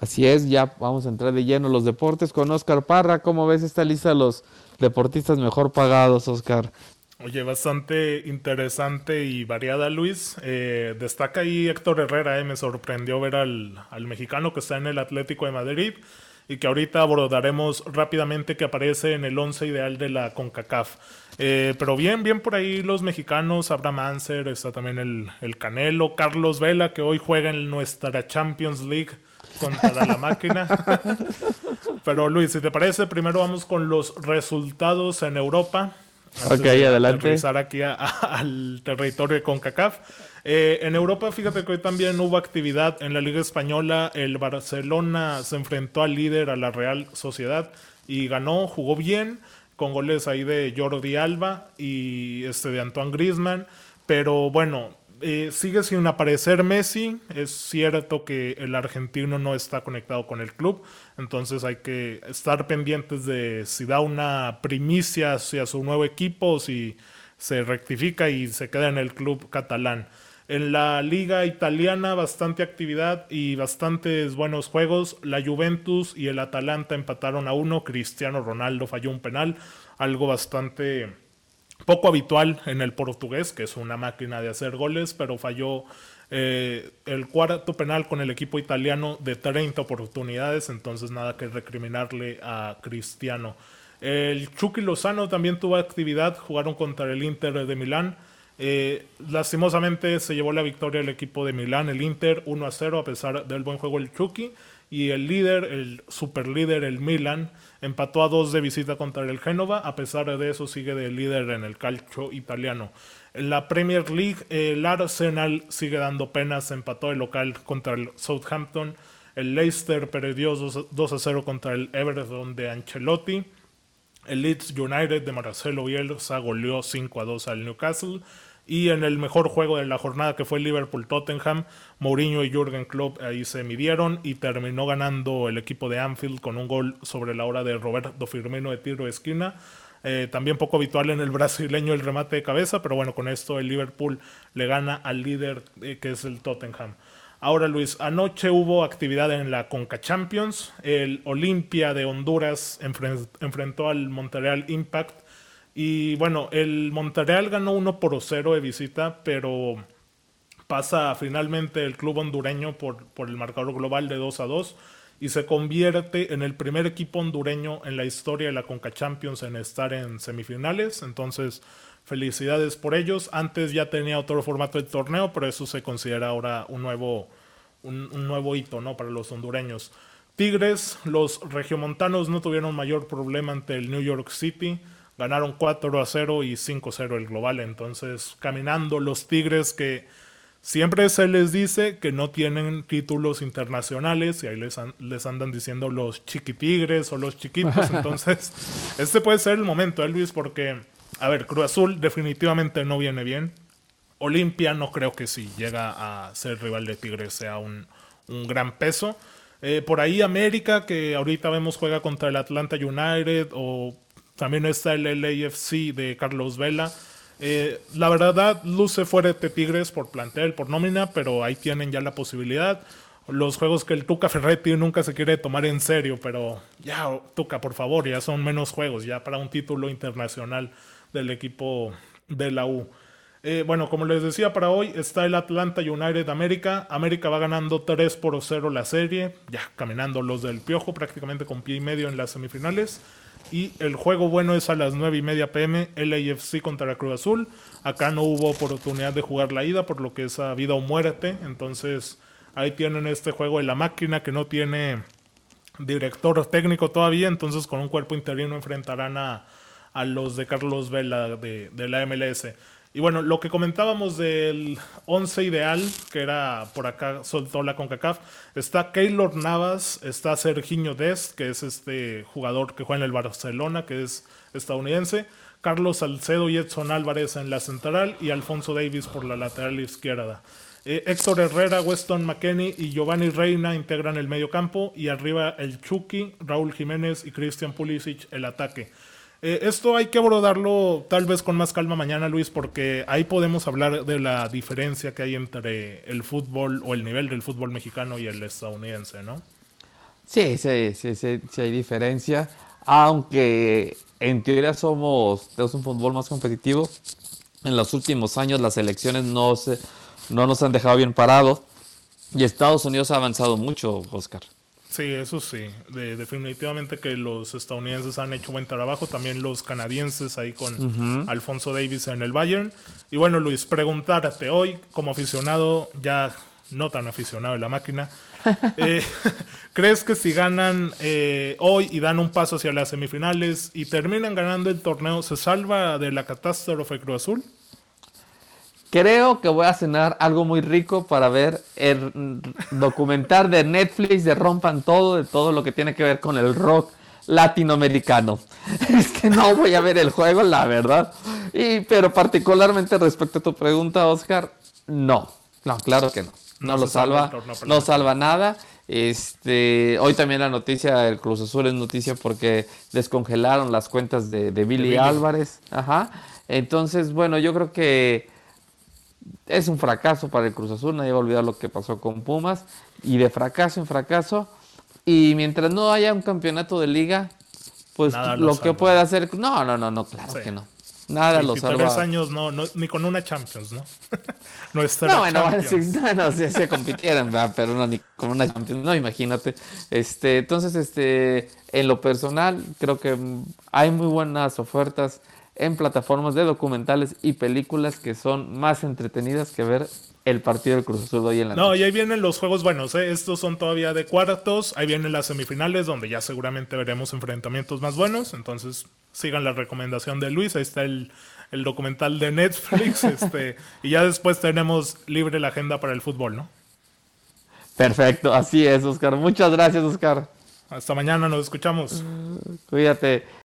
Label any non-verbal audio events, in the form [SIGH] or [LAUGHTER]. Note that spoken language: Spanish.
Así es, ya vamos a entrar de lleno los deportes con Oscar Parra. ¿Cómo ves esta lista de los deportistas mejor pagados, Oscar? Oye, bastante interesante y variada, Luis. Eh, destaca ahí Héctor Herrera, eh, me sorprendió ver al, al, mexicano que está en el Atlético de Madrid y que ahorita abordaremos rápidamente que aparece en el once ideal de la CONCACAF. Eh, pero bien, bien por ahí los mexicanos, Abraham Anser, está también el, el Canelo, Carlos Vela, que hoy juega en nuestra Champions League contra la máquina. [LAUGHS] Pero Luis, si te parece, primero vamos con los resultados en Europa. ok, adelante. Regresar aquí al territorio de CONCACAF. Eh, en Europa, fíjate que hoy también hubo actividad en la Liga Española. El Barcelona se enfrentó al líder, a la Real Sociedad, y ganó, jugó bien, con goles ahí de Jordi Alba y este de Antoine Griezmann. Pero bueno, eh, sigue sin aparecer Messi. Es cierto que el argentino no está conectado con el club. Entonces hay que estar pendientes de si da una primicia hacia su nuevo equipo, si se rectifica y se queda en el club catalán. En la liga italiana bastante actividad y bastantes buenos juegos. La Juventus y el Atalanta empataron a uno. Cristiano Ronaldo falló un penal. Algo bastante poco habitual en el portugués, que es una máquina de hacer goles, pero falló eh, el cuarto penal con el equipo italiano de 30 oportunidades, entonces nada que recriminarle a Cristiano. El Chucky Lozano también tuvo actividad, jugaron contra el Inter de Milán. Eh, lastimosamente se llevó la victoria el equipo de Milán, el Inter 1 a 0 a pesar del buen juego el Chucky y el líder, el super líder, el Milan, empató a dos de visita contra el Génova, a pesar de eso sigue de líder en el calcio italiano. En la Premier League, el Arsenal sigue dando penas, empató el local contra el Southampton, el Leicester perdió 2 a 0 contra el Everton de Ancelotti, el Leeds United de Marcelo Bielsa goleó 5 a 2 al Newcastle, y en el mejor juego de la jornada que fue Liverpool-Tottenham, Mourinho y Jürgen Klopp ahí se midieron y terminó ganando el equipo de Anfield con un gol sobre la hora de Roberto Firmino de tiro de esquina. Eh, también poco habitual en el [LAUGHS] brasileño el remate de cabeza, pero bueno, con esto el Liverpool le gana al líder eh, que es el Tottenham. Ahora Luis, anoche hubo actividad en la Conca Champions. El Olimpia de Honduras enfrentó al Montreal Impact y bueno, el Monterreal ganó 1 por 0 de visita, pero pasa finalmente el club hondureño por, por el marcador global de 2 a 2 y se convierte en el primer equipo hondureño en la historia de la Conca Champions en estar en semifinales. Entonces, felicidades por ellos. Antes ya tenía otro formato de torneo, pero eso se considera ahora un nuevo, un nuevo hito ¿no? para los hondureños. Tigres, los regiomontanos no tuvieron mayor problema ante el New York City. Ganaron 4 a 0 y 5 a 0 el global. Entonces, caminando los Tigres que siempre se les dice que no tienen títulos internacionales y ahí les, les andan diciendo los chiquitigres o los chiquitos. [LAUGHS] Entonces, este puede ser el momento, ¿eh, Luis? Porque, a ver, Cruz Azul definitivamente no viene bien. Olimpia no creo que si llega a ser rival de Tigres sea un, un gran peso. Eh, por ahí América, que ahorita vemos juega contra el Atlanta United o también está el LAFC de Carlos Vela. Eh, la verdad, luce fuera de Tigres por plantel, por nómina, pero ahí tienen ya la posibilidad. Los juegos que el Tuca Ferretti nunca se quiere tomar en serio, pero ya, Tuca, por favor, ya son menos juegos, ya para un título internacional del equipo de la U. Eh, bueno, como les decía, para hoy está el Atlanta United América. América va ganando 3 por 0 la serie, ya caminando los del Piojo prácticamente con pie y medio en las semifinales. Y el juego bueno es a las 9 y media pm, LAFC contra la Cruz Azul. Acá no hubo oportunidad de jugar la ida, por lo que es a vida o muerte. Entonces ahí tienen este juego de la máquina que no tiene director técnico todavía. Entonces con un cuerpo interino enfrentarán a, a los de Carlos Vela de, de la MLS. Y bueno, lo que comentábamos del 11 ideal, que era por acá, soltó la CONCACAF, está Keylor Navas, está Serginho Dest, que es este jugador que juega en el Barcelona, que es estadounidense, Carlos Salcedo y Edson Álvarez en la central y Alfonso Davis por la lateral izquierda. Eh, Héctor Herrera, Weston McKenney y Giovanni Reina integran el medio campo y arriba el Chucky, Raúl Jiménez y Christian Pulisic el ataque. Eh, esto hay que abordarlo tal vez con más calma mañana, Luis, porque ahí podemos hablar de la diferencia que hay entre el fútbol o el nivel del fútbol mexicano y el estadounidense, ¿no? Sí, sí, sí, sí, sí hay diferencia. Aunque en teoría somos, tenemos un fútbol más competitivo. En los últimos años las elecciones no, se, no nos han dejado bien parados. Y Estados Unidos ha avanzado mucho, Oscar. Sí, eso sí. De- definitivamente que los estadounidenses han hecho buen trabajo. También los canadienses ahí con Alfonso Davis en el Bayern. Y bueno, Luis, preguntarte hoy, como aficionado, ya no tan aficionado de la máquina, [LAUGHS] eh, [LAUGHS] ¿crees que si ganan eh, hoy y dan un paso hacia las semifinales y terminan ganando el torneo, se salva de la catástrofe Cruz Azul? Creo que voy a cenar algo muy rico para ver el documental de Netflix de Rompan Todo, de todo lo que tiene que ver con el rock latinoamericano. [LAUGHS] Es que no voy a ver el juego, la verdad. Y, pero particularmente respecto a tu pregunta, Oscar, no. No, claro que no. No, No lo salva salva, perdón. no salva nada. Este, hoy también la noticia del Cruz Azul es noticia porque descongelaron las cuentas de, de Billy Billy. Álvarez. Ajá. Entonces, bueno, yo creo que es un fracaso para el Cruz Azul, nadie va a olvidar lo que pasó con Pumas, y de fracaso en fracaso, y mientras no haya un campeonato de liga, pues Nada lo lo que puede hacer, no, no, no, no, claro Sí. que no, nada lo 23 salva. años, no, no, ni con una Champions, ¿no? [LAUGHS] Nuestra No, bueno, Champions. no, no, se compitieran, ¿verdad? pero no, ni con una Champions, no, imagínate. Este, entonces, este, en lo personal, creo que hay muy buenas ofertas en plataformas de documentales y películas que son más entretenidas que ver el partido del Cruz Azul hoy en la No, noche. y ahí vienen los juegos buenos, ¿eh? estos son todavía de cuartos, ahí vienen las semifinales donde ya seguramente veremos enfrentamientos más buenos, entonces sigan la recomendación de Luis, ahí está el, el documental de Netflix, [LAUGHS] este, y ya después tenemos libre la agenda para el fútbol, ¿no? Perfecto, así es, Oscar. Muchas gracias, Oscar. Hasta mañana, nos escuchamos. Cuídate.